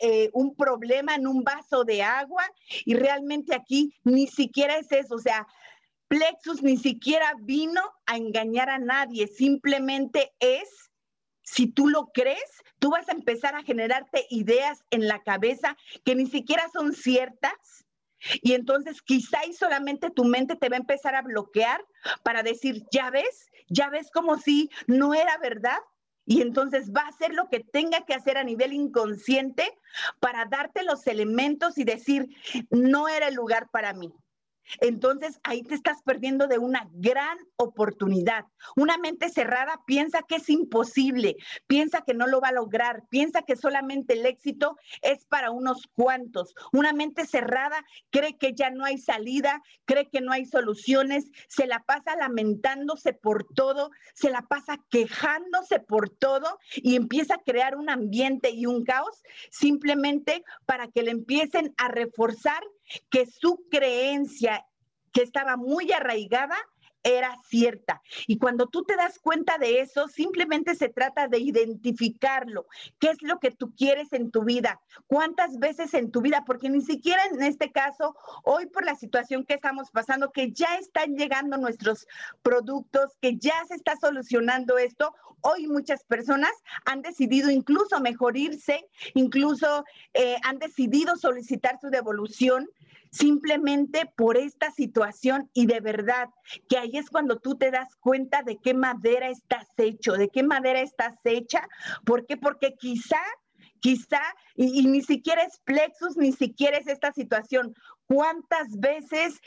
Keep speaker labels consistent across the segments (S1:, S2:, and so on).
S1: eh, un problema en un vaso de agua y realmente aquí ni siquiera es eso, o sea, Plexus ni siquiera vino a engañar a nadie, simplemente es, si tú lo crees, tú vas a empezar a generarte ideas en la cabeza que ni siquiera son ciertas. Y entonces quizá y solamente tu mente te va a empezar a bloquear para decir, ya ves, ya ves como si no era verdad. Y entonces va a hacer lo que tenga que hacer a nivel inconsciente para darte los elementos y decir, no era el lugar para mí. Entonces ahí te estás perdiendo de una gran oportunidad. Una mente cerrada piensa que es imposible, piensa que no lo va a lograr, piensa que solamente el éxito es para unos cuantos. Una mente cerrada cree que ya no hay salida, cree que no hay soluciones, se la pasa lamentándose por todo, se la pasa quejándose por todo y empieza a crear un ambiente y un caos simplemente para que le empiecen a reforzar que su creencia que estaba muy arraigada era cierta. Y cuando tú te das cuenta de eso, simplemente se trata de identificarlo. ¿Qué es lo que tú quieres en tu vida? ¿Cuántas veces en tu vida? Porque ni siquiera en este caso, hoy por la situación que estamos pasando, que ya están llegando nuestros productos, que ya se está solucionando esto, hoy muchas personas han decidido incluso mejorirse, incluso eh, han decidido solicitar su devolución simplemente por esta situación y de verdad que ahí es cuando tú te das cuenta de qué madera estás hecho, de qué madera estás hecha. ¿Por qué? Porque quizá quizá, y, y, ni siquiera es plexus, ni siquiera es esta situación. ¿Cuántas veces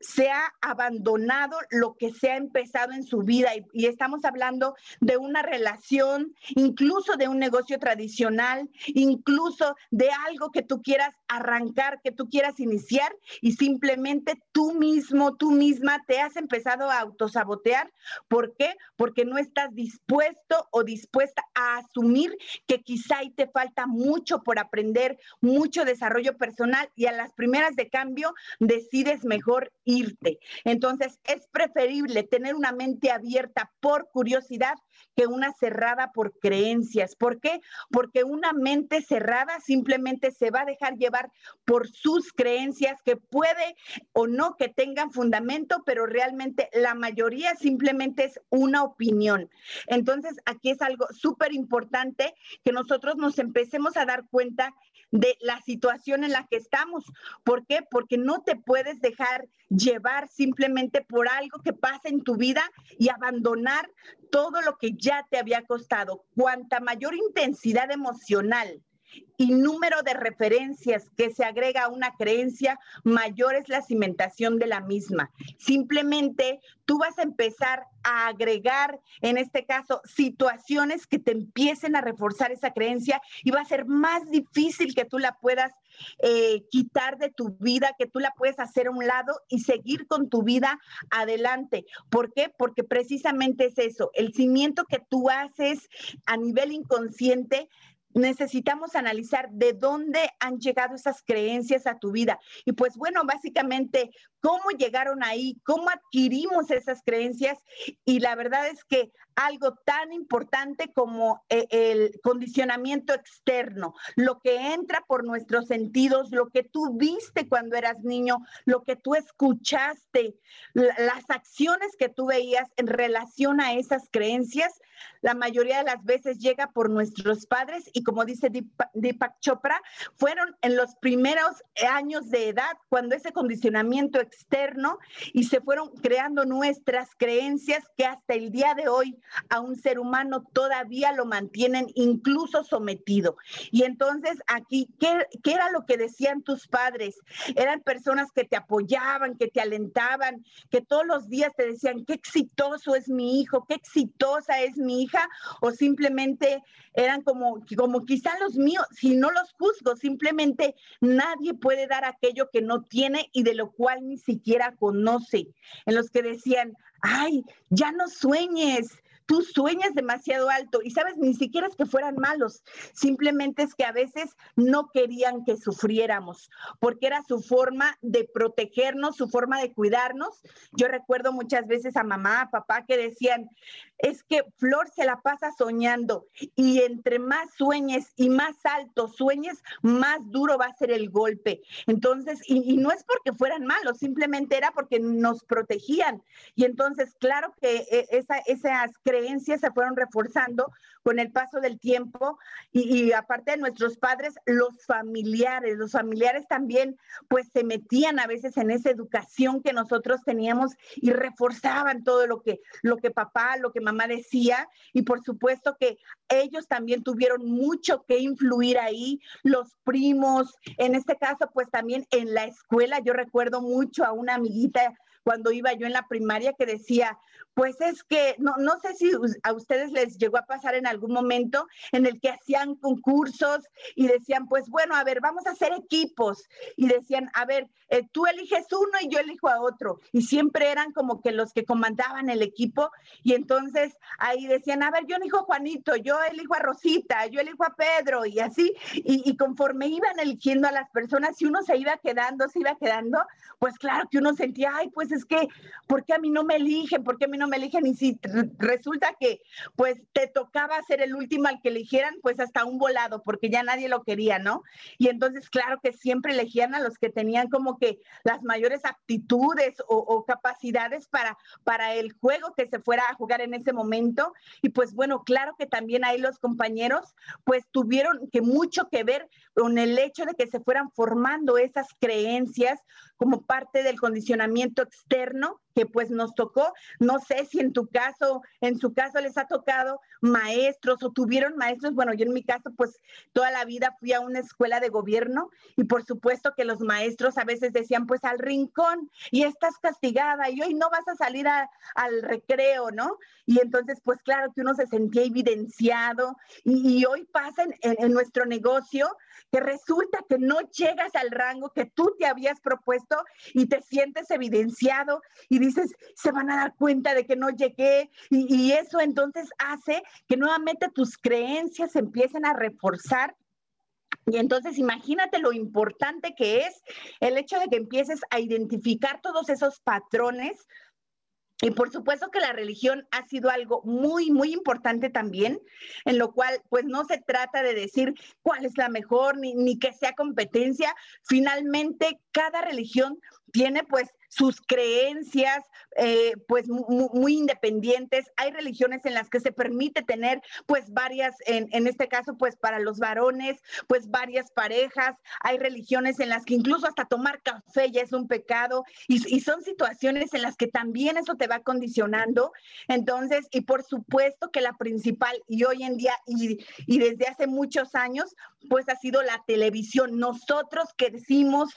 S1: se ha abandonado lo que se ha empezado en su vida y, estamos hablando de una relación, incluso de un negocio tradicional, incluso de algo que tú quieras arrancar, que tú quieras iniciar y simplemente tú mismo, tú misma te has empezado a autosabotear. ¿Por qué? Porque no estás dispuesto o dispuesta a asumir que quizá ahí te falta mucho por aprender, mucho desarrollo personal y a las primeras de cambio decides mejor irte. Entonces, es preferible tener una mente abierta por curiosidad que una cerrada por creencias. ¿Por qué? Porque una mente cerrada simplemente se va a dejar llevar por sus creencias que puede o no que tengan fundamento, pero realmente la mayoría simplemente es una opinión. Entonces, aquí es algo súper importante que nosotros nos empecemos a dar cuenta de la situación en la que estamos. ¿Por qué? Porque no te puedes dejar llevar simplemente por algo que pasa en tu vida y abandonar todo lo que ya te había costado. Cuanta mayor intensidad emocional y número de referencias que se agrega a una creencia, mayor es la cimentación de la misma. Simplemente tú vas a empezar a agregar, en este caso, situaciones que te empiecen a reforzar esa creencia y va a ser más difícil que tú la puedas eh, quitar de tu vida, que tú la puedes hacer a un lado y seguir con tu vida adelante. ¿Por qué? Porque precisamente es eso, el cimiento que tú haces a nivel inconsciente necesitamos analizar de dónde han llegado esas creencias a tu vida. Y pues bueno, básicamente, cómo llegaron ahí, cómo adquirimos esas creencias. Y la verdad es que algo tan importante como eh, el condicionamiento externo, lo que entra por nuestros sentidos, lo que tú viste cuando eras niño, lo que tú escuchaste, las acciones que tú veías en relación a esas creencias, la mayoría de las veces llega por nuestros padres y como dice Deepak Chopra, fueron en los primeros años de edad cuando ese condicionamiento externo y se fueron creando nuestras creencias que hasta el día de hoy a un ser humano todavía lo mantienen incluso sometido. Y entonces aquí, ¿qué, ¿qué, era lo que decían tus padres? Eran personas que te apoyaban, que te alentaban, que todos los días te decían, qué exitoso es mi hijo, qué exitosa es mi hija, o simplemente eran como, como quizá los míos, si no los juzgo, simplemente nadie puede dar aquello que no tiene y de lo cual ni siquiera conoce. En los que decían, ay, ya no sueñes, tú sueñas demasiado alto y sabes, ni siquiera es que fueran malos, simplemente es que a veces no querían que sufriéramos, porque era su forma de protegernos, su forma de cuidarnos. Yo recuerdo muchas veces a mamá, a papá que decían, es que Flor se la pasa soñando y entre más sueñes y más alto sueñes, más duro va a ser el golpe. Entonces, y, no es porque fueran malos, simplemente era porque nos protegían. Y entonces, claro que eh, esa, esas creencias se fueron reforzando con el paso del tiempo y, aparte de nuestros padres, los familiares, los familiares también pues se metían a veces en esa educación que nosotros teníamos y reforzaban todo lo que, lo que papá, lo que mamá decía. Y por supuesto que ellos también tuvieron mucho que influir ahí, los primos, en este caso pues también en la escuela, yo recuerdo mucho a una amiguita cuando iba yo en la primaria que decía, pues es que no, no sé si a ustedes les llegó a pasar en algún momento en el que hacían concursos y decían, pues bueno, a ver, vamos a hacer equipos. Y decían, a ver, eh, tú eliges uno y yo elijo a otro. Y siempre eran como que los que comandaban el equipo. Y entonces ahí decían, a ver, yo elijo a Juanito, yo elijo a Rosita, yo elijo a Pedro y así. Y, y conforme iban eligiendo a las personas, si uno se iba quedando, se iba quedando, pues claro que uno sentía, ay, pues es que, ¿por qué a mí no me eligen? ¿Por qué a mí no me eligen? Y si resulta que pues te tocaba ser el último al que eligieran, pues hasta un volado, porque ya nadie lo quería, ¿no? Y entonces, claro que siempre elegían a los que tenían como que las mayores aptitudes o, capacidades para, para el juego que se fuera a jugar en ese momento. Y pues bueno, claro que también ahí los compañeros pues tuvieron que mucho que ver con el hecho de que se fueran formando esas creencias como parte del condicionamiento externo que pues nos tocó. No sé si en tu caso, en su caso les ha tocado maestros o tuvieron maestros. Bueno, yo en mi caso pues toda la vida fui a una escuela de gobierno y por supuesto que los maestros a veces decían pues al rincón y estás castigada y hoy no vas a salir al recreo, ¿no? Y entonces pues claro que uno se sentía evidenciado y, hoy pasa en nuestro negocio que resulta que no llegas al rango que tú te habías propuesto y te sientes evidenciado y dices, se van a dar cuenta de que no llegué y, eso entonces hace que nuevamente tus creencias empiecen a reforzar y entonces imagínate lo importante que es el hecho de que empieces a identificar todos esos patrones. Y por supuesto que la religión ha sido algo muy, muy importante también, en lo cual pues no se trata de decir cuál es la mejor ni, ni que sea competencia. Finalmente, cada religión tiene pues sus creencias eh, pues muy, independientes. Hay religiones en las que se permite tener pues varias, en, este caso pues para los varones, pues varias parejas. Hay religiones en las que incluso hasta tomar café ya es un pecado y, son situaciones en las que también eso te va condicionando. Entonces, y por supuesto que la principal y hoy en día y, y desde hace muchos años pues ha sido la televisión. Nosotros que decimos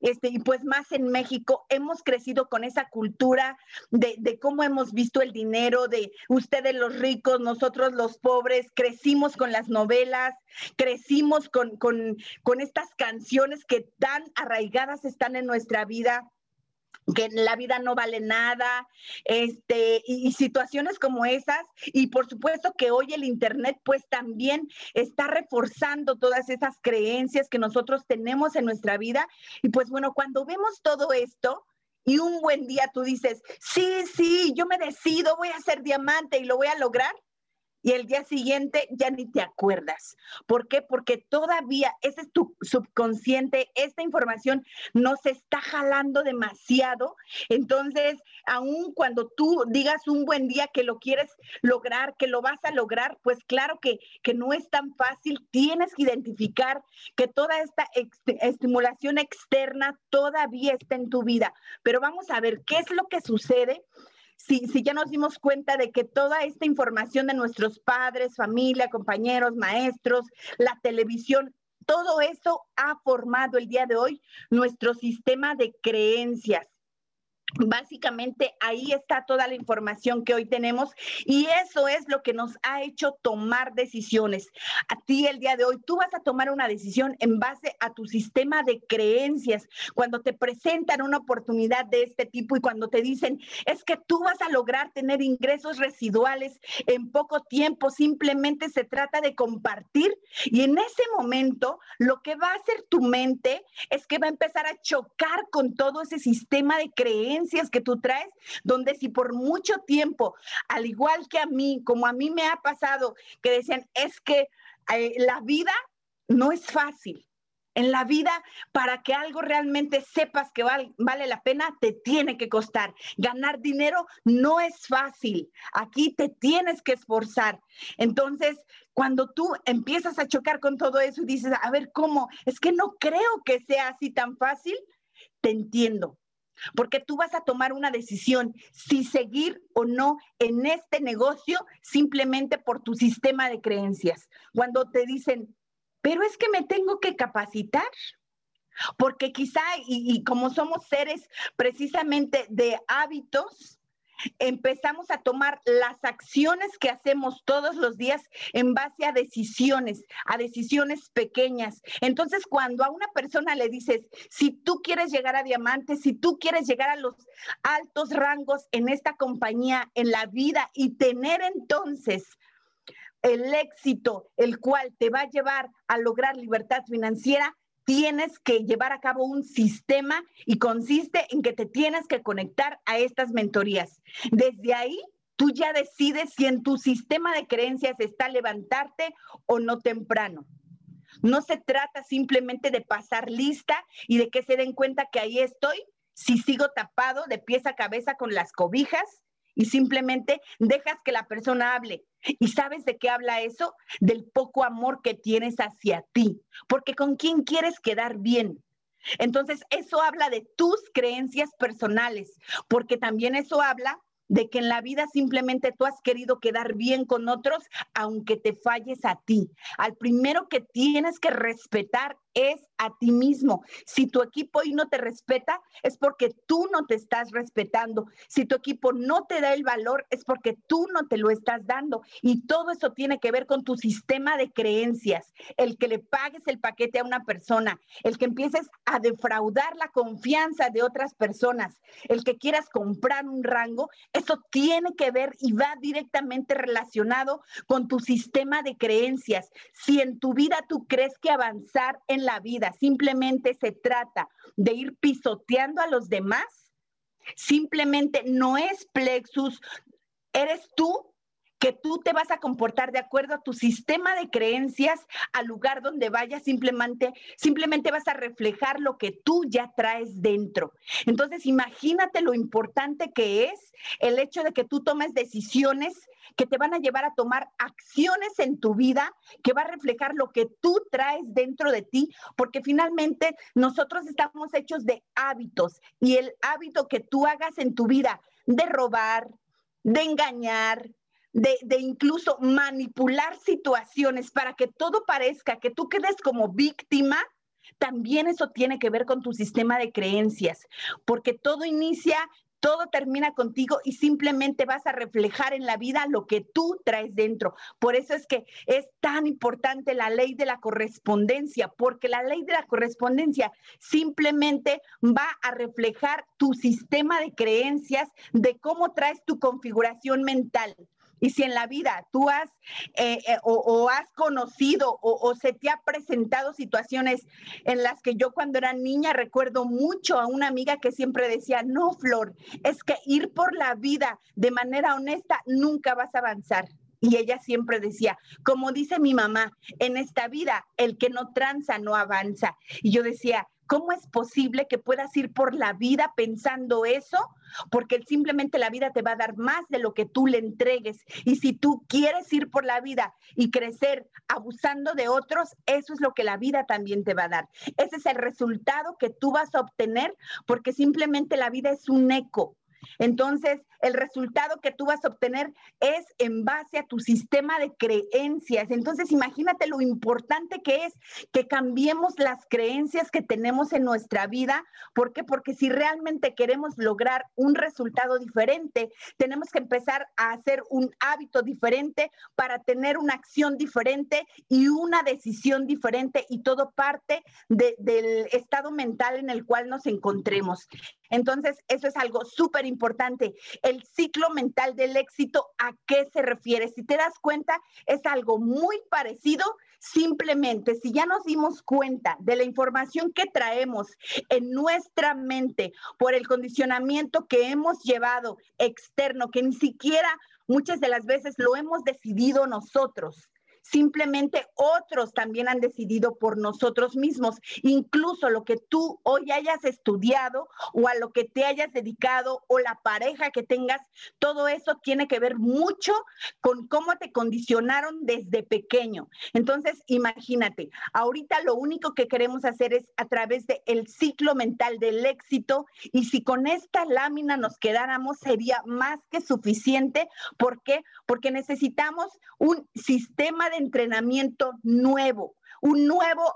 S1: este, y pues más en México, hemos crecido con esa cultura de, cómo hemos visto el dinero, de ustedes los ricos, nosotros los pobres, crecimos con las novelas, crecimos con, con, con estas canciones que tan arraigadas están en nuestra vida que la vida no vale nada, este, y, situaciones como esas. Y por supuesto que hoy el Internet pues también está reforzando todas esas creencias que nosotros tenemos en nuestra vida. Y pues bueno, cuando vemos todo esto, y un buen día tú dices, sí, sí, yo me decido, voy a ser diamante y lo voy a lograr, y el día siguiente ya ni te acuerdas. ¿Por qué? Porque todavía ese es tu subconsciente, esta información no se está jalando demasiado. Entonces, aun cuando tú digas un buen día que lo quieres lograr, que lo vas a lograr, pues claro que, que no es tan fácil. Tienes que identificar que toda esta estimulación externa todavía está en tu vida. Pero vamos a ver qué es lo que sucede si, ya nos dimos cuenta de que toda esta información de nuestros padres, familia, compañeros, maestros, la televisión, todo eso ha formado el día de hoy nuestro sistema de creencias. Básicamente ahí está toda la información que hoy tenemos y eso es lo que nos ha hecho tomar decisiones. A ti el día de hoy, tú vas a tomar una decisión en base a tu sistema de creencias. Cuando te presentan una oportunidad de este tipo y cuando te dicen, es que tú vas a lograr tener ingresos residuales en poco tiempo, simplemente se trata de compartir y en ese momento lo que va a hacer tu mente es que va a empezar a chocar con todo ese sistema de creencias que tú traes, donde si por mucho tiempo, al igual que a mí, como a mí me ha pasado, que decían, es que eh, la vida no es fácil. En la vida, para que algo realmente sepas que vale la pena, te tiene que costar. Ganar dinero no es fácil. Aquí te tienes que esforzar. Entonces, cuando tú empiezas a chocar con todo eso y dices, a ver, ¿cómo? Es que no creo que sea así tan fácil. Te entiendo porque tú vas a tomar una decisión si seguir o no en este negocio simplemente por tu sistema de creencias. Cuando te dicen, pero es que me tengo que capacitar. Porque quizá, y, como somos seres precisamente de hábitos, empezamos a tomar las acciones que hacemos todos los días en base a decisiones, a decisiones pequeñas. Entonces, cuando a una persona le dices, si tú quieres llegar a diamantes, si tú quieres llegar a los altos rangos en esta compañía, en la vida y tener entonces el éxito, el cual te va a llevar a lograr libertad financiera, tienes que llevar a cabo un sistema y consiste en que te tienes que conectar a estas mentorías. Desde ahí, tú ya decides si en tu sistema de creencias está levantarte o no temprano. No se trata simplemente de pasar lista y de que se den cuenta que ahí estoy, si sigo tapado de pies a cabeza con las cobijas y simplemente dejas que la persona hable. ¿Y sabes de qué habla eso? Del poco amor que tienes hacia ti, porque con quién quieres quedar bien. Entonces, eso habla de tus creencias personales, porque también eso habla de que en la vida simplemente tú has querido quedar bien con otros, aunque te falles a ti. Al primero que tienes que respetar es a ti mismo. Si tu equipo hoy no te respeta, es porque tú no te estás respetando. Si tu equipo no te da el valor, es porque tú no te lo estás dando. Y todo eso tiene que ver con tu sistema de creencias. El que le pagues el paquete a una persona, el que empieces a defraudar la confianza de otras personas, el que quieras comprar un rango, eso tiene que ver y va directamente relacionado con tu sistema de creencias. Si en tu vida tú crees que avanzar en la vida simplemente se trata de ir pisoteando a los demás, simplemente no es plexus, eres tú que tú te vas a comportar de acuerdo a tu sistema de creencias, al lugar donde vayas, simplemente, simplemente vas a reflejar lo que tú ya traes dentro. Entonces, imagínate lo importante que es el hecho de que tú tomes decisiones que te van a llevar a tomar acciones en tu vida que va a reflejar lo que tú traes dentro de ti, porque finalmente nosotros estamos hechos de hábitos y el hábito que tú hagas en tu vida de robar, de engañar, de, de, incluso manipular situaciones para que todo parezca que tú quedes como víctima, también eso tiene que ver con tu sistema de creencias, porque todo inicia todo termina contigo y simplemente vas a reflejar en la vida lo que tú traes dentro. Por eso es que es tan importante la ley de la correspondencia, porque la ley de la correspondencia simplemente va a reflejar tu sistema de creencias, de cómo traes tu configuración mental. Y si en la vida tú has eh, eh, o, has conocido o, o, se te ha presentado situaciones en las que yo cuando era niña recuerdo mucho a una amiga que siempre decía, no, Flor, es que ir por la vida de manera honesta nunca vas a avanzar. Y ella siempre decía, como dice mi mamá, en esta vida el que no tranza no avanza. Y yo decía, ¿Cómo es posible que puedas ir por la vida pensando eso? Porque simplemente la vida te va a dar más de lo que tú le entregues. Y si tú quieres ir por la vida y crecer abusando de otros, eso es lo que la vida también te va a dar. Ese es el resultado que tú vas a obtener porque simplemente la vida es un eco Entonces, el resultado que tú vas a obtener es en base a tu sistema de creencias. Entonces, imagínate lo importante que es que cambiemos las creencias que tenemos en nuestra vida. ¿Por qué? Porque si realmente queremos lograr un resultado diferente, tenemos que empezar a hacer un hábito diferente para tener una acción diferente y una decisión diferente y todo parte del estado mental en el cual nos encontremos. Entonces, eso es algo súper importante. El ciclo mental del éxito, ¿a qué se refiere? Si te das cuenta, es algo muy parecido. Simplemente, si ya nos dimos cuenta de la información que traemos en nuestra mente por el condicionamiento que hemos llevado externo, que ni siquiera muchas de las veces lo hemos decidido nosotros, simplemente otros también han decidido por nosotros mismos. Incluso lo que tú hoy hayas estudiado o a lo que te hayas dedicado o la pareja que tengas, todo eso tiene que ver mucho con cómo te condicionaron desde pequeño. Entonces, imagínate, ahorita lo único que queremos hacer es a través del el ciclo mental del éxito y si con esta lámina nos quedáramos sería más que suficiente. ¿Por qué? Porque necesitamos un sistema de entrenamiento nuevo, un nuevo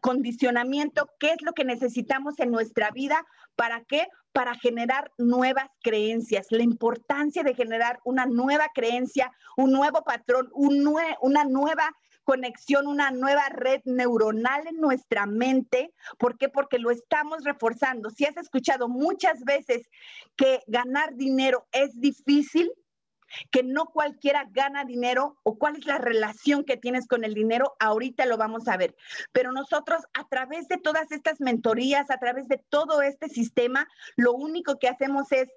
S1: condicionamiento, qué es lo que necesitamos en nuestra vida, ¿para qué? Para generar nuevas creencias, la importancia de generar una nueva creencia, un nuevo patrón, un una nueva conexión, una nueva red neuronal en nuestra mente. ¿Por qué? Porque lo estamos reforzando. Si has escuchado muchas veces que ganar dinero es difícil, que no cualquiera gana dinero o cuál es la relación que tienes con el dinero, ahorita lo vamos a ver. Pero nosotros a través de todas estas mentorías, a través de todo este sistema, lo único que hacemos es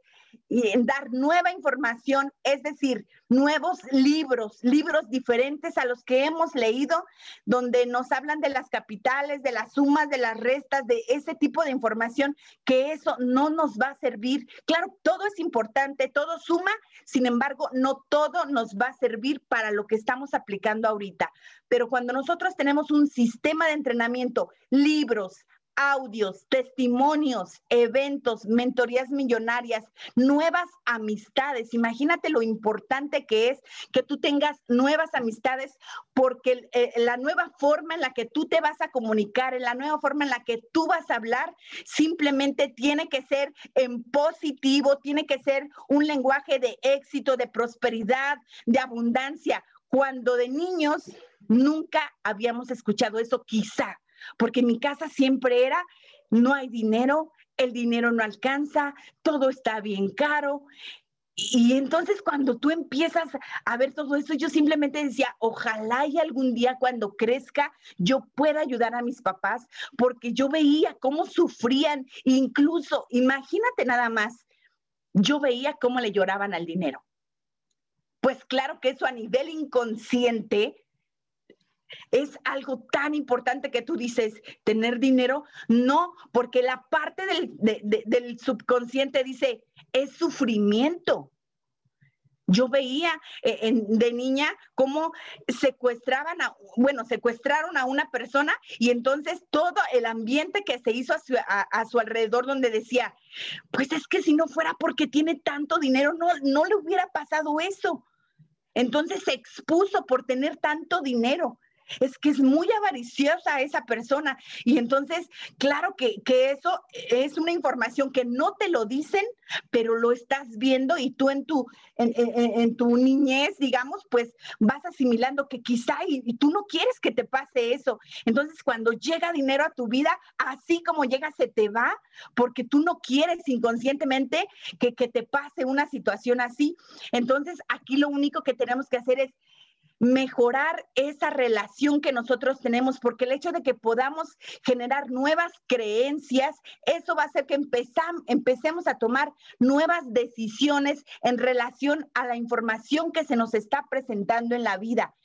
S1: y en dar nueva información, es decir, nuevos libros, libros diferentes a los que hemos leído, donde nos hablan de las capitales, de las sumas, de las restas, de ese tipo de información, que eso no nos va a servir. Claro, todo es importante, todo suma, sin embargo, no todo nos va a servir para lo que estamos aplicando ahorita. Pero cuando nosotros tenemos un sistema de entrenamiento, libros, audios, testimonios, eventos, mentorías millonarias, nuevas amistades. Imagínate lo importante que es que tú tengas nuevas amistades porque eh, la nueva forma en la que tú te vas a comunicar, en la nueva forma en la que tú vas a hablar, simplemente tiene que ser en positivo, tiene que ser un lenguaje de éxito, de prosperidad, de abundancia. Cuando de niños nunca habíamos escuchado eso, quizá porque en mi casa siempre era, no hay dinero, el dinero no alcanza, todo está bien caro. Y entonces cuando tú empiezas a ver todo eso, yo simplemente decía, ojalá y algún día cuando crezca yo pueda ayudar a mis papás, porque yo veía cómo sufrían, incluso, imagínate nada más, yo veía cómo le lloraban al dinero. Pues claro que eso a nivel inconsciente es algo tan importante que tú dices, tener dinero, no, porque la parte del, subconsciente dice, es sufrimiento. Yo veía eh, de niña cómo secuestraban a, bueno, secuestraron a una persona y entonces todo el ambiente que se hizo a su, a su, alrededor donde decía, pues es que si no fuera porque tiene tanto dinero, no, no le hubiera pasado eso. Entonces se expuso por tener tanto dinero es que es muy avariciosa esa persona. Y entonces, claro que, eso es una información que no te lo dicen, pero lo estás viendo y tú en tu, en, tu niñez, digamos, pues vas asimilando que quizá y, tú no quieres que te pase eso. Entonces, cuando llega dinero a tu vida, así como llega, se te va, porque tú no quieres inconscientemente que, que te pase una situación así. Entonces, aquí lo único que tenemos que hacer es mejorar esa relación que nosotros tenemos, porque el hecho de que podamos generar nuevas creencias, eso va a hacer que empecemos a tomar nuevas decisiones en relación a la información que se nos está presentando en la vida.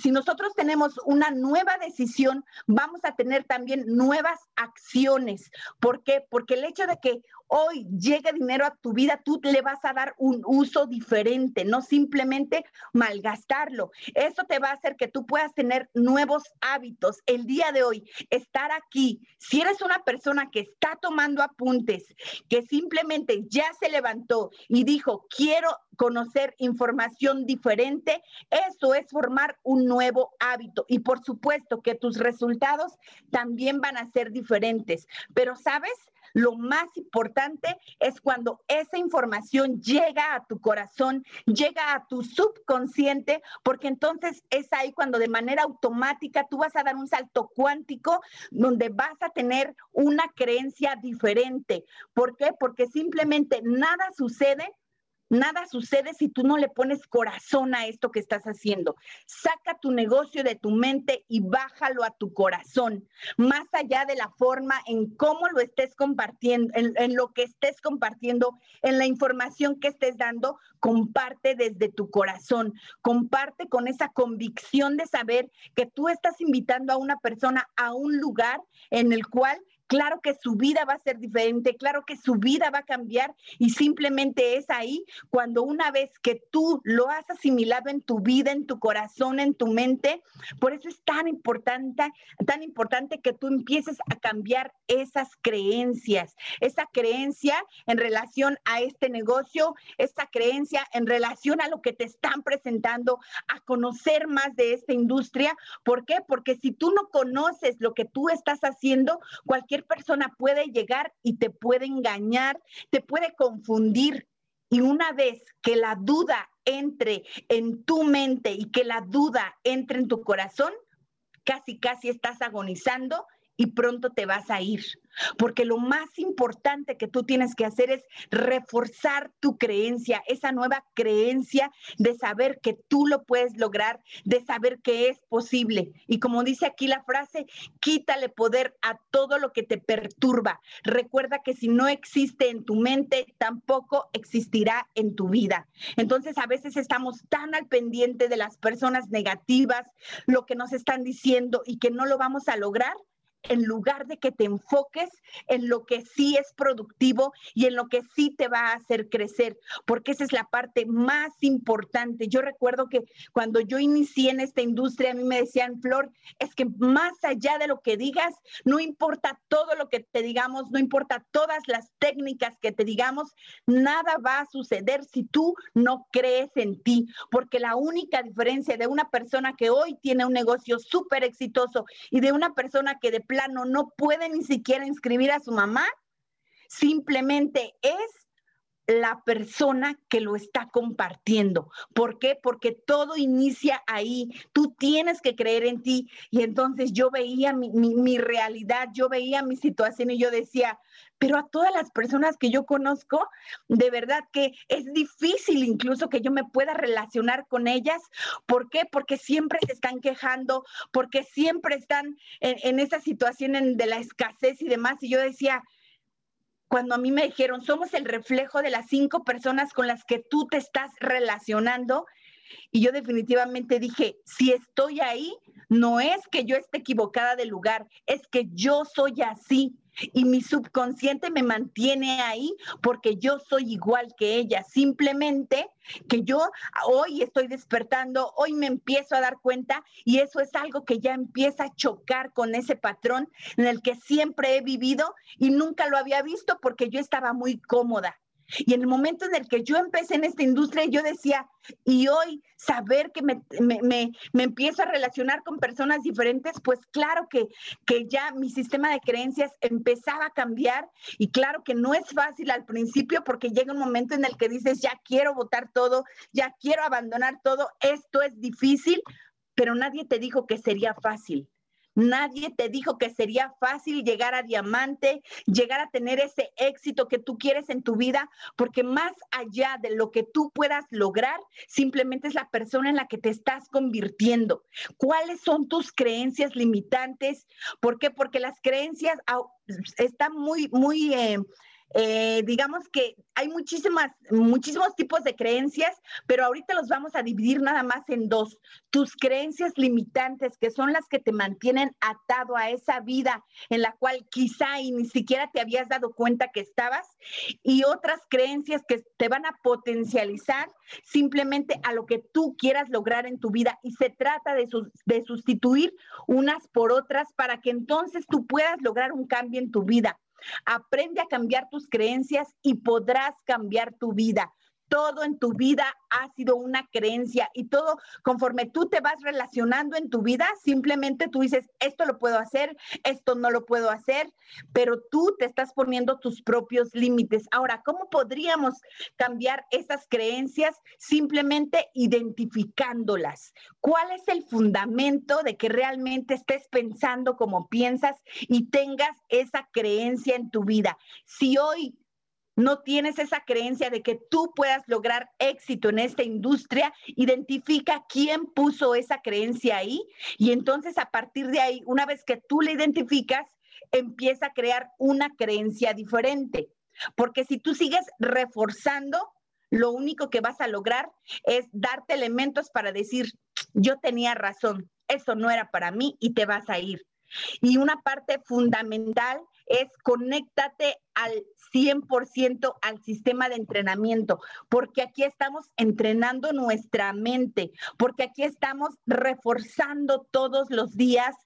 S1: Si nosotros tenemos una nueva decisión, vamos a tener también nuevas acciones. ¿Por qué? Porque el hecho de que hoy llegue dinero a tu vida, tú le vas a dar un uso diferente, no simplemente malgastarlo. Eso te va a hacer que tú puedas tener nuevos hábitos. El día de hoy, estar aquí Si eres una persona que está tomando apuntes, que simplemente ya se levantó y dijo, quiero conocer información diferente, eso es formar un nuevo hábito. Y por supuesto que tus resultados también van a ser diferentes. Pero, ¿sabes? Lo más importante es cuando esa información llega a tu corazón, llega a tu subconsciente, porque entonces es ahí cuando de manera automática tú vas a dar un salto cuántico donde vas a tener una creencia diferente. ¿Por qué? Porque simplemente nada sucede Nada sucede si tú no le pones corazón a esto que estás haciendo. Saca tu negocio de tu mente y bájalo a tu corazón, más allá de la forma en cómo lo estés compartiendo, en, lo que estés compartiendo, en la información que estés dando, comparte desde tu corazón, comparte con esa convicción de saber que tú estás invitando a una persona a un lugar en el cual claro que su vida va a ser diferente, claro que su vida va a cambiar y simplemente es ahí cuando una vez que tú lo has asimilado en tu vida, en tu corazón, en tu mente, por eso es tan importante, tan importante que tú empieces a cambiar esas creencias, esa creencia en relación a este negocio, esa creencia en relación a lo que te están presentando, a conocer más de esta industria. ¿Por qué? Porque si tú no conoces lo que tú estás haciendo, cualquier persona puede llegar y te puede engañar, te puede confundir. Y una vez que la duda entre en tu mente y que la duda entre en tu corazón, casi, casi estás agonizando y pronto te vas a ir. Porque lo más importante que tú tienes que hacer es reforzar tu creencia, esa nueva creencia de saber que tú lo puedes lograr, de saber que es posible. Y como dice aquí la frase, quítale poder a todo lo que te perturba. Recuerda que si no existe en tu mente, tampoco existirá en tu vida. Entonces a veces estamos tan al pendiente de las personas negativas, lo que nos están diciendo y que no lo vamos a lograr en lugar de que te enfoques en lo que sí es productivo y en lo que sí te va a hacer crecer, porque esa es la parte más importante. Yo recuerdo que cuando yo inicié en esta industria, a mí me decían, Flor, es que más allá de lo que digas, no importa todo lo que te digamos, no importa todas las técnicas que te digamos, nada va a suceder si tú no crees en ti, porque la única diferencia de una persona que hoy tiene un negocio súper exitoso y de una persona que de plano no puede ni siquiera inscribir a su mamá, simplemente es la persona que lo está compartiendo. ¿Por qué? Porque todo inicia ahí. Tú tienes que creer en ti. Y entonces yo veía mi, mi, realidad, yo veía mi situación y yo decía, pero a todas las personas que yo conozco, de verdad que es difícil incluso que yo me pueda relacionar con ellas. ¿Por qué? Porque siempre se están quejando, porque siempre están en, en esa situación de la escasez y demás. Y yo decía, cuando a mí me dijeron, somos el reflejo de las cinco personas con las que tú te estás relacionando. Y yo definitivamente dije, si estoy ahí, no es que yo esté equivocada del lugar, es que yo soy así y mi subconsciente me mantiene ahí porque yo soy igual que ella. Simplemente que yo hoy estoy despertando, hoy me empiezo a dar cuenta y eso es algo que ya empieza a chocar con ese patrón en el que siempre he vivido y nunca lo había visto porque yo estaba muy cómoda. Y en el momento en el que yo empecé en esta industria, yo decía, y hoy saber que me, me, empiezo a relacionar con personas diferentes, pues claro que, que ya mi sistema de creencias empezaba a cambiar y claro que no es fácil al principio porque llega un momento en el que dices, ya quiero votar todo, ya quiero abandonar todo, esto es difícil, pero nadie te dijo que sería fácil. Nadie te dijo que sería fácil llegar a diamante, llegar a tener ese éxito que tú quieres en tu vida, porque más allá de lo que tú puedas lograr, simplemente es la persona en la que te estás convirtiendo. ¿Cuáles son tus creencias limitantes? ¿Por qué? Porque las creencias están muy, muy... Eh, eh, digamos que hay muchísimas, muchísimos tipos de creencias, pero ahorita los vamos a dividir nada más en dos. Tus creencias limitantes, que son las que te mantienen atado a esa vida en la cual quizá y ni siquiera te habías dado cuenta que estabas, y otras creencias que te van a potencializar simplemente a lo que tú quieras lograr en tu vida. Y se trata de, de sustituir unas por otras para que entonces tú puedas lograr un cambio en tu vida. Aprende a cambiar tus creencias y podrás cambiar tu vida todo en tu vida ha sido una creencia y todo conforme tú te vas relacionando en tu vida, simplemente tú dices, esto lo puedo hacer, esto no lo puedo hacer, pero tú te estás poniendo tus propios límites. Ahora, ¿cómo podríamos cambiar esas creencias? Simplemente identificándolas. ¿Cuál es el fundamento de que realmente estés pensando como piensas y tengas esa creencia en tu vida? Si hoy no tienes esa creencia de que tú puedas lograr éxito en esta industria, identifica quién puso esa creencia ahí y entonces a partir de ahí, una vez que tú la identificas, empieza a crear una creencia diferente. Porque si tú sigues reforzando, lo único que vas a lograr es darte elementos para decir, yo tenía razón, eso no era para mí y te vas a ir. Y una parte fundamental es conéctate al 100% al sistema de entrenamiento, porque aquí estamos entrenando nuestra mente, porque aquí estamos reforzando todos los días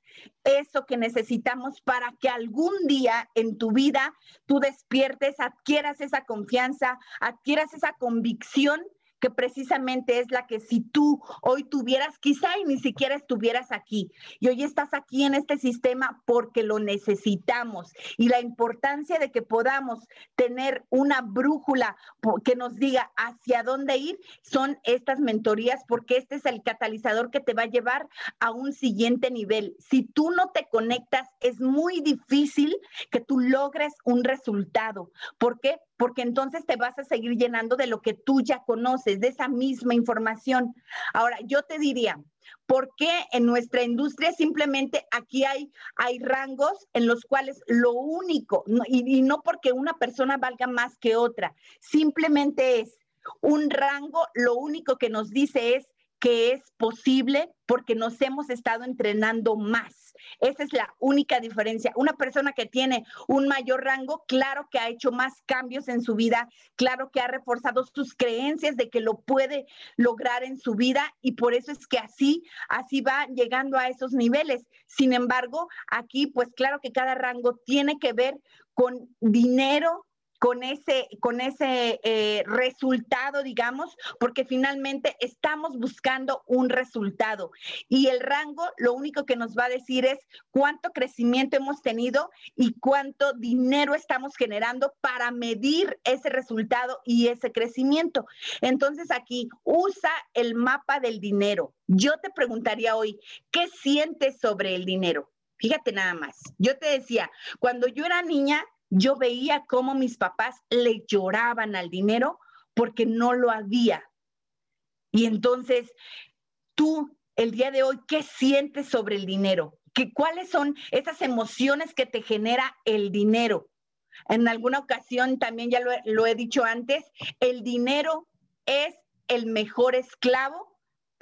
S1: eso que necesitamos para que algún día en tu vida tú despiertes, adquieras esa confianza, adquieras esa convicción que precisamente es la que si tú hoy tuvieras, quizá y ni siquiera estuvieras aquí, y hoy estás aquí en este sistema porque lo necesitamos, y la importancia de que podamos tener una brújula que nos diga hacia dónde ir son estas mentorías, porque este es el catalizador que te va a llevar a un siguiente nivel. Si tú no te conectas, es muy difícil que tú logres un resultado. ¿Por qué? Porque entonces te vas a seguir llenando de lo que tú ya conoces, de esa misma información. Ahora, yo te diría, ¿por qué en nuestra industria simplemente aquí hay, hay rangos en los cuales lo único, y, y no porque una persona valga más que otra, simplemente es un rango, lo único que nos dice es que es posible porque nos hemos estado entrenando más. Esa es la única diferencia. Una persona que tiene un mayor rango, claro que ha hecho más cambios en su vida, claro que ha reforzado sus creencias de que lo puede lograr en su vida y por eso es que así, así va llegando a esos niveles. Sin embargo, aquí pues claro que cada rango tiene que ver con dinero, con ese, con ese eh, resultado, digamos, porque finalmente estamos buscando un resultado. Y el rango lo único que nos va a decir es cuánto crecimiento hemos tenido y cuánto dinero estamos generando para medir ese resultado y ese crecimiento. Entonces aquí usa el mapa del dinero. Yo te preguntaría hoy, ¿qué sientes sobre el dinero? Fíjate nada más. Yo te decía, cuando yo era niña, yo veía cómo mis papás le lloraban al dinero porque no lo había. Y entonces, tú, el día de hoy, ¿qué sientes sobre el dinero? ¿Qué, ¿Cuáles son esas emociones que te genera el dinero? En alguna ocasión, también ya lo, lo he dicho antes, el dinero es el mejor esclavo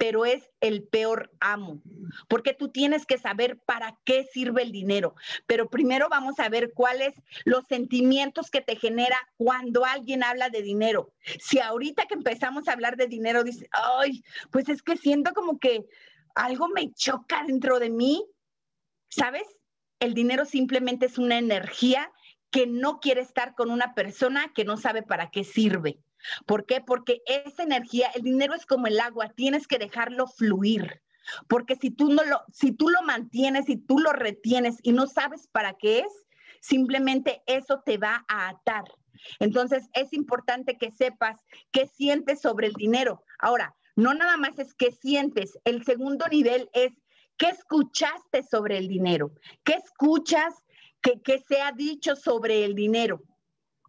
S1: pero es el peor amo, porque tú tienes que saber para qué sirve el dinero. Pero primero vamos a ver cuáles los sentimientos que te genera cuando alguien habla de dinero. Si ahorita que empezamos a hablar de dinero dices, ay, pues es que siento como que algo me choca dentro de mí, ¿sabes? El dinero simplemente es una energía que no quiere estar con una persona que no sabe para qué sirve. ¿Por qué? Porque esa energía, el dinero es como el agua, tienes que dejarlo fluir. Porque si tú no lo, si tú lo mantienes y tú lo retienes y no sabes para qué es, simplemente eso te va a atar. Entonces es importante que sepas qué sientes sobre el dinero. Ahora, no nada más es qué sientes, el segundo nivel es qué escuchaste sobre el dinero, qué escuchas que, que se ha dicho sobre el dinero.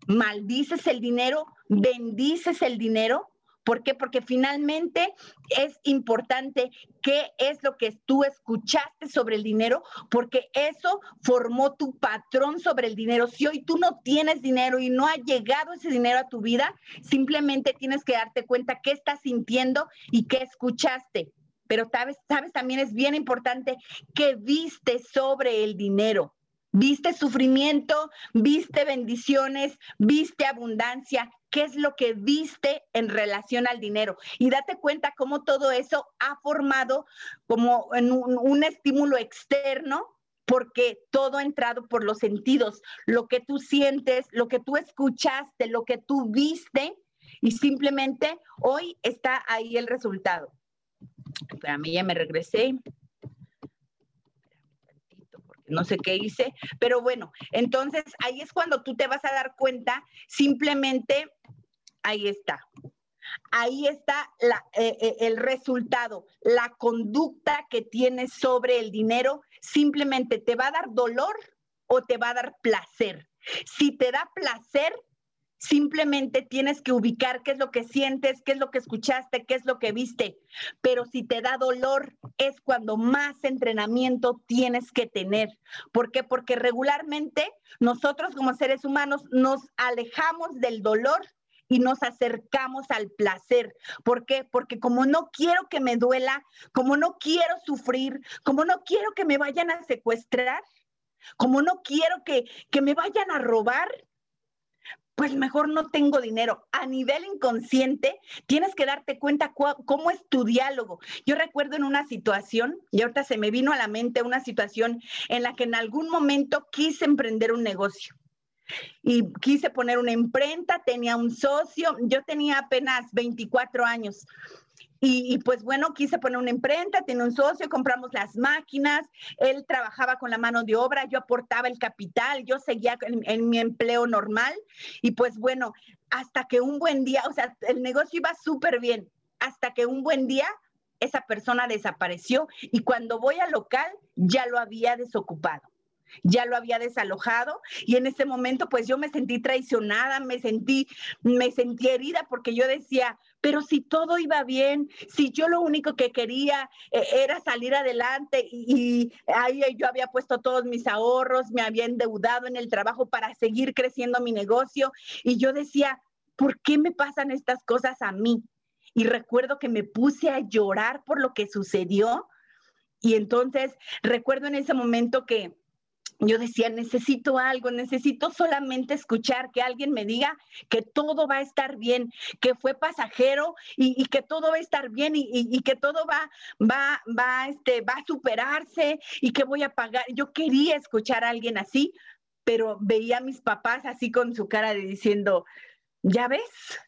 S1: ¿Maldices el dinero? Bendices el dinero, ¿Por qué? Porque finalmente es importante qué es lo que tú escuchaste sobre el dinero, porque eso formó tu patrón sobre el dinero. Si hoy tú no tienes dinero y no ha llegado ese dinero a tu vida, simplemente tienes que darte cuenta qué estás sintiendo y qué escuchaste. Pero sabes, sabes, también es bien importante qué viste sobre el dinero. ¿Viste sufrimiento? ¿Viste bendiciones? ¿Viste abundancia? ¿Qué es lo que viste en relación al dinero? Y date cuenta cómo todo eso ha formado como un, un estímulo externo porque todo ha entrado por los sentidos, lo que tú sientes, lo que tú escuchaste, lo que tú viste, y simplemente hoy está ahí el resultado. Para mí ya me regresé no sé qué hice, pero bueno, entonces ahí es cuando tú te vas a dar cuenta, simplemente ahí está. Ahí está eh, eh, el resultado, la conducta que tienes sobre el dinero, simplemente te va a dar dolor o te va a dar placer. Si te da placer, Simplemente tienes que ubicar qué es lo que sientes, qué es lo que escuchaste, qué es lo que viste. Pero si te da dolor, es cuando más entrenamiento tienes que tener. ¿Por qué? Porque regularmente nosotros como seres humanos nos alejamos del dolor y nos acercamos al placer. ¿Por qué? Porque como no quiero que me duela, como no quiero sufrir, como no quiero que me vayan a secuestrar, como no quiero que, que me vayan a robar, pues mejor no tengo dinero. A nivel inconsciente, tienes que darte cuenta cómo es tu diálogo. Yo recuerdo en una situación, y ahorita se me vino a la mente una situación en la que en algún momento quise emprender un negocio. Y quise poner una imprenta, tenía un socio, yo tenía apenas 24 años. Y, pues bueno, quise poner una imprenta, tenía un socio, compramos las máquinas, él trabajaba con la mano de obra, yo aportaba el capital, yo seguía en, mi empleo normal y pues bueno, hasta que un buen día, o sea, el negocio iba súper bien, hasta que un buen día esa persona desapareció y cuando voy al local ya lo había desocupado ya lo había desalojado y en ese momento pues yo me sentí traicionada, me sentí, me sentí herida porque yo decía, pero si todo iba bien, si yo lo único que quería eh, era salir adelante y, ahí yo había puesto todos mis ahorros, me había endeudado en el trabajo para seguir creciendo mi negocio y yo decía, ¿por qué me pasan estas cosas a mí? Y recuerdo que me puse a llorar por lo que sucedió. Y entonces recuerdo en ese momento que yo decía, necesito algo, necesito solamente escuchar que alguien me diga que todo va a estar bien, que fue pasajero y, que todo va a estar bien y, que todo va, va, va, este, va a superarse y que voy a pagar. Yo quería escuchar a alguien así, pero veía a mis papás así con su cara de diciendo, ¿ya ves?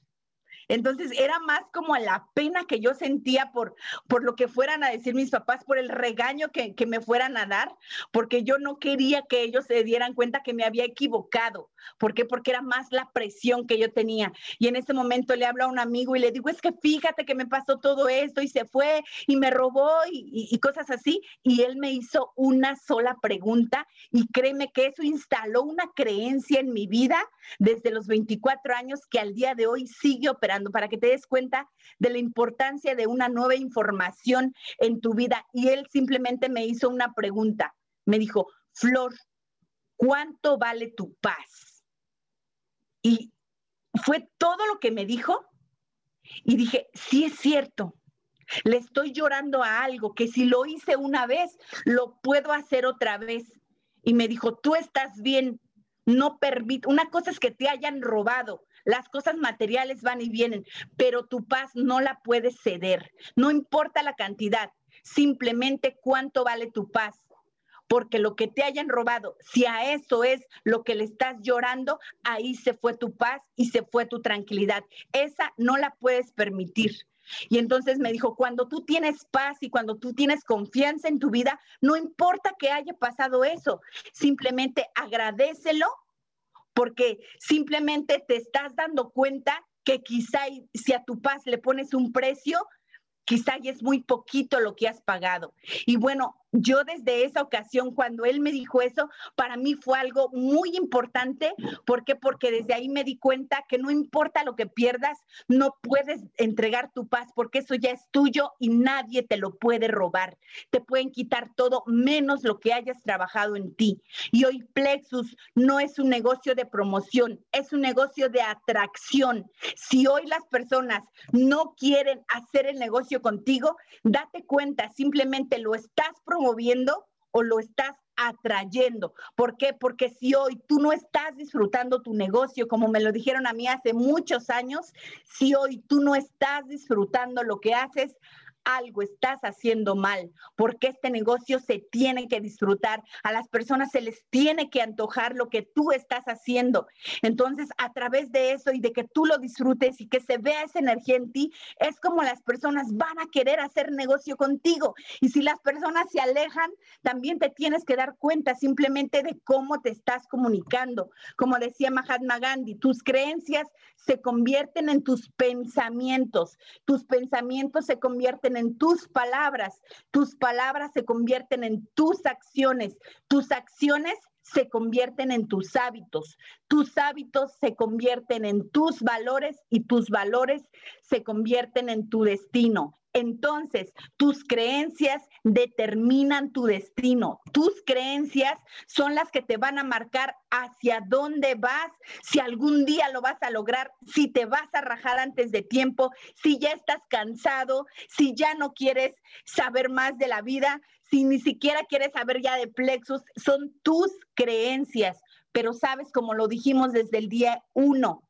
S1: Entonces era más como la pena que yo sentía por, por lo que fueran a decir mis papás, por el regaño que, me fueran a dar, porque yo no quería que ellos se dieran cuenta que me había equivocado. ¿Por qué? Porque era más la presión que yo tenía. Y en ese momento le hablo a un amigo y le digo, es que fíjate que me pasó todo esto y se fue y me robó y, y cosas así. Y él me hizo una sola pregunta y créeme que eso instaló una creencia en mi vida desde los 24 años que al día de hoy sigue operando para que te des cuenta de la importancia de una nueva información en tu vida. Y él simplemente me hizo una pregunta. Me dijo, Flor, ¿cuánto vale tu paz? Y fue todo lo que me dijo. Y dije, sí es cierto, le estoy llorando a algo que si lo hice una vez, lo puedo hacer otra vez. Y me dijo, tú estás bien, no permite, una cosa es que te hayan robado, las cosas materiales van y vienen, pero tu paz no la puedes ceder. No importa la cantidad, simplemente cuánto vale tu paz. Porque lo que te hayan robado, si a eso es lo que le estás llorando, ahí se fue tu paz y se fue tu tranquilidad. Esa no la puedes permitir. Y entonces me dijo, cuando tú tienes paz y cuando tú tienes confianza en tu vida, no importa que haya pasado eso, simplemente agradecelo porque simplemente te estás dando cuenta que quizá si a tu paz le pones un precio, quizá ya es muy poquito lo que has pagado. Y bueno, yo desde esa ocasión, cuando él me dijo eso, para mí fue algo muy importante. ¿Por qué? Porque desde ahí me di cuenta que no importa lo que pierdas, no puedes entregar tu paz, porque eso ya es tuyo y nadie te lo puede robar. Te pueden quitar todo menos lo que hayas trabajado en ti. Y hoy Plexus no es un negocio de promoción, es un negocio de atracción. Si hoy las personas no quieren hacer el negocio contigo, date cuenta, simplemente lo estás promoviendo o lo estás atrayendo. ¿Por qué? Porque si hoy tú no estás disfrutando tu negocio, como me lo dijeron a mí hace muchos años, si hoy tú no estás disfrutando lo que haces, algo estás haciendo mal, porque este negocio se tiene que disfrutar, a las personas se les tiene que antojar lo que tú estás haciendo. Entonces, a través de eso y de que tú lo disfrutes y que se vea esa energía en ti, es como las personas van a querer hacer negocio contigo. Y si las personas se alejan, también te tienes que dar cuenta simplemente de cómo te estás comunicando. Como decía Mahatma Gandhi, tus creencias se convierten en tus pensamientos, tus pensamientos se convierten en tus palabras, tus palabras se convierten en tus acciones, tus acciones se convierten en tus hábitos, tus hábitos se convierten en tus valores y tus valores se convierten en tu destino. Entonces, tus creencias determinan tu destino. Tus creencias son las que te van a marcar hacia dónde vas, si algún día lo vas a lograr, si te vas a rajar antes de tiempo, si ya estás cansado, si ya no quieres saber más de la vida, si ni siquiera quieres saber ya de plexus, son tus creencias. Pero sabes, como lo dijimos desde el día uno,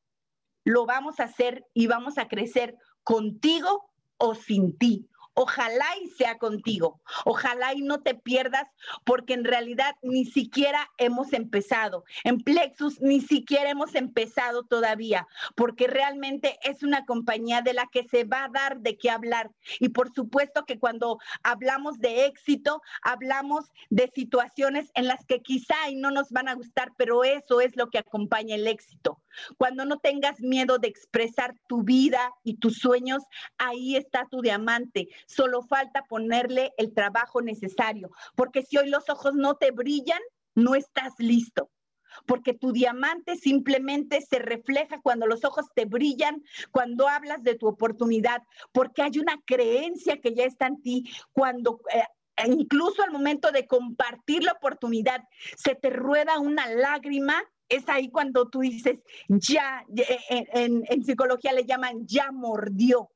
S1: lo vamos a hacer y vamos a crecer contigo o sin ti. Ojalá y sea contigo. Ojalá y no te pierdas porque en realidad ni siquiera hemos empezado. En Plexus ni siquiera hemos empezado todavía porque realmente es una compañía de la que se va a dar de qué hablar. Y por supuesto que cuando hablamos de éxito, hablamos de situaciones en las que quizá y no nos van a gustar, pero eso es lo que acompaña el éxito. Cuando no tengas miedo de expresar tu vida y tus sueños, ahí está tu diamante. Solo falta ponerle el trabajo necesario, porque si hoy los ojos no te brillan, no estás listo porque tu diamante simplemente se refleja cuando los ojos te brillan, cuando hablas de tu oportunidad, porque hay una creencia que ya está en ti, cuando eh, incluso al momento de compartir la oportunidad, se te rueda una lágrima es ahí cuando tú dices, ya, eh, en, en, psicología le llaman ya mordió.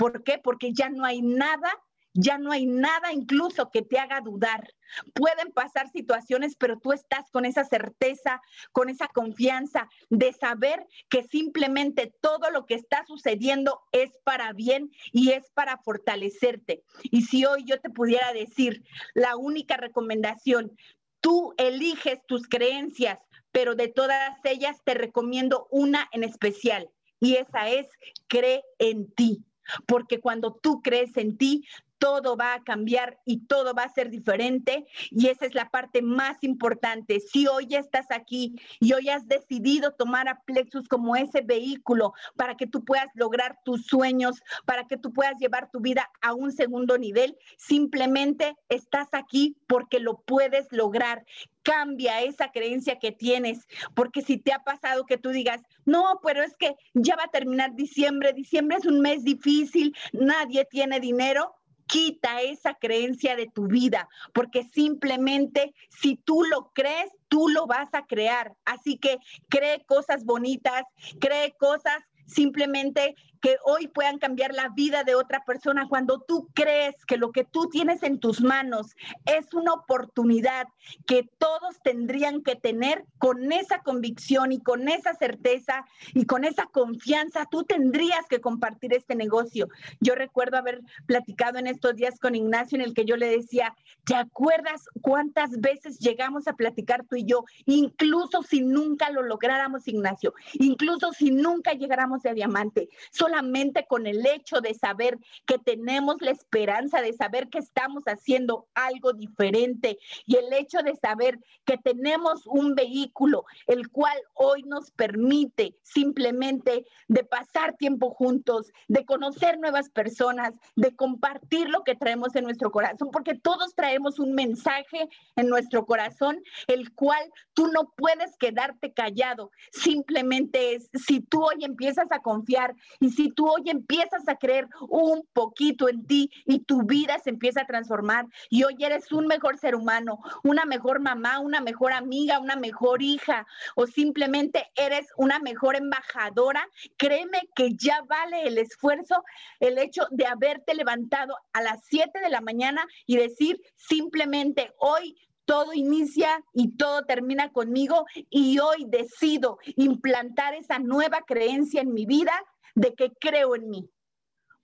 S1: ¿Por qué? Porque ya no hay nada, ya no hay nada incluso que te haga dudar. Pueden pasar situaciones, pero tú estás con esa certeza, con esa confianza de saber que simplemente todo lo que está sucediendo es para bien y es para fortalecerte. Y si hoy yo te pudiera decir la única recomendación, tú eliges tus creencias, pero de todas ellas te recomiendo una en especial y esa es cree en ti. Porque cuando tú crees en ti, todo va a cambiar y todo va a ser diferente. Y esa es la parte más importante. Si hoy estás aquí y hoy has decidido tomar a Plexus como ese vehículo para que tú puedas lograr tus sueños, para que tú puedas llevar tu vida a un segundo nivel, simplemente estás aquí porque lo puedes lograr cambia esa creencia que tienes, porque si te ha pasado que tú digas, no, pero es que ya va a terminar diciembre, diciembre es un mes difícil, nadie tiene dinero, quita esa creencia de tu vida, porque simplemente si tú lo crees, tú lo vas a crear. Así que cree cosas bonitas, cree cosas simplemente que hoy puedan cambiar la vida de otra persona cuando tú crees que lo que tú tienes en tus manos es una oportunidad que todos tendrían que tener con esa convicción y con esa certeza y con esa confianza, tú tendrías que compartir este negocio. Yo recuerdo haber platicado en estos días con Ignacio en el que yo le decía, ¿te acuerdas cuántas veces llegamos a platicar tú y yo, incluso si nunca lo lográramos, Ignacio, incluso si nunca llegáramos a diamante? Solamente con el hecho de saber que tenemos la esperanza, de saber que estamos haciendo algo diferente y el hecho de saber que tenemos un vehículo, el cual hoy nos permite simplemente de pasar tiempo juntos, de conocer nuevas personas, de compartir lo que traemos en nuestro corazón, porque todos traemos un mensaje en nuestro corazón, el cual tú no puedes quedarte callado. Simplemente es, si tú hoy empiezas a confiar y si tú hoy empiezas a creer un poquito en ti y tu vida se empieza a transformar y hoy eres un mejor ser humano, una mejor mamá, una mejor amiga, una mejor hija o simplemente eres una mejor embajadora, créeme que ya vale el esfuerzo el hecho de haberte levantado a las 7 de la mañana y decir simplemente hoy todo inicia y todo termina conmigo y hoy decido implantar esa nueva creencia en mi vida de que creo en mí.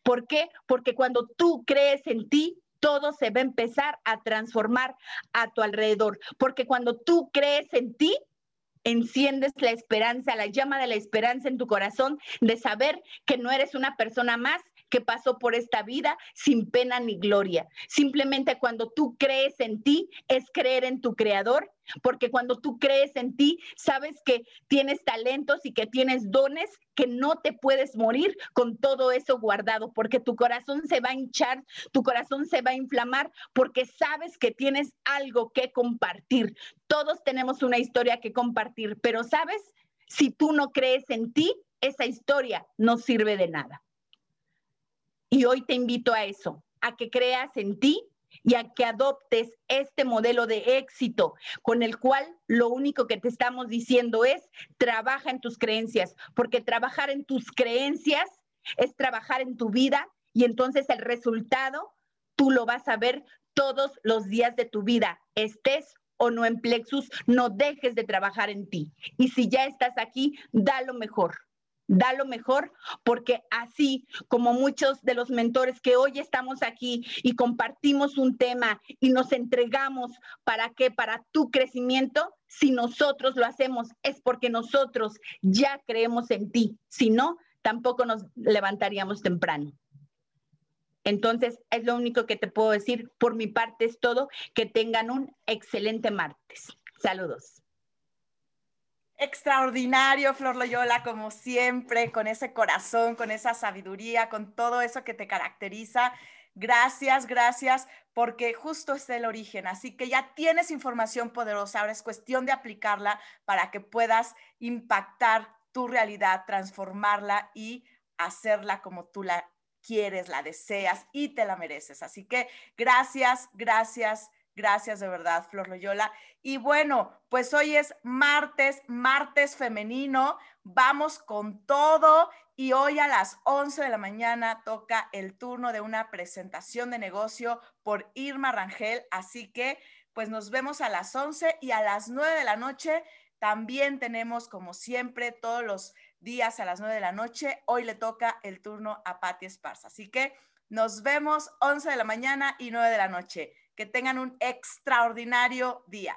S1: ¿Por qué? Porque cuando tú crees en ti, todo se va a empezar a transformar a tu alrededor. Porque cuando tú crees en ti, enciendes la esperanza, la llama de la esperanza en tu corazón de saber que no eres una persona más, que pasó por esta vida sin pena ni gloria. Simplemente cuando tú crees en ti, es creer en tu creador, porque cuando tú crees en ti, sabes que tienes talentos y que tienes dones, que no te puedes morir con todo eso guardado, porque tu corazón se va a hinchar, tu corazón se va a inflamar, porque sabes que tienes algo que compartir. Todos tenemos una historia que compartir, pero sabes, si tú no crees en ti, esa historia no sirve de nada. Y hoy te invito a eso, a que creas en ti y a que adoptes este modelo de éxito con el cual lo único que te estamos diciendo es trabaja en tus creencias, porque trabajar en tus creencias es trabajar en tu vida y entonces el resultado tú lo vas a ver todos los días de tu vida, estés o no en Plexus, no dejes de trabajar en ti. Y si ya estás aquí, da lo mejor da lo mejor, porque así como muchos de los mentores que hoy estamos aquí y compartimos un tema y nos entregamos para qué, para tu crecimiento, si nosotros lo hacemos es porque nosotros ya creemos en ti, si no, tampoco nos levantaríamos temprano. Entonces, es lo único que te puedo decir. Por mi parte es todo. Que tengan un excelente martes. Saludos.
S2: Extraordinario, Flor Loyola, como siempre, con ese corazón, con esa sabiduría, con todo eso que te caracteriza. Gracias, gracias, porque justo es el origen. Así que ya tienes información poderosa, ahora es cuestión de aplicarla para que puedas impactar tu realidad, transformarla y hacerla como tú la quieres, la deseas y te la mereces. Así que gracias, gracias, Gracias de verdad, Flor Loyola. Y bueno, pues hoy es martes, martes femenino. Vamos con todo. Y hoy a las 11 de la mañana toca el turno de una presentación de negocio por Irma Rangel. Así que, pues nos vemos a las 11 y a las 9 de la noche. También tenemos, como siempre, todos los días a las 9 de la noche. Hoy le toca el turno a Patti Esparza. Así que nos vemos 11 de la mañana y 9 de la noche. Que tengan un extraordinario día.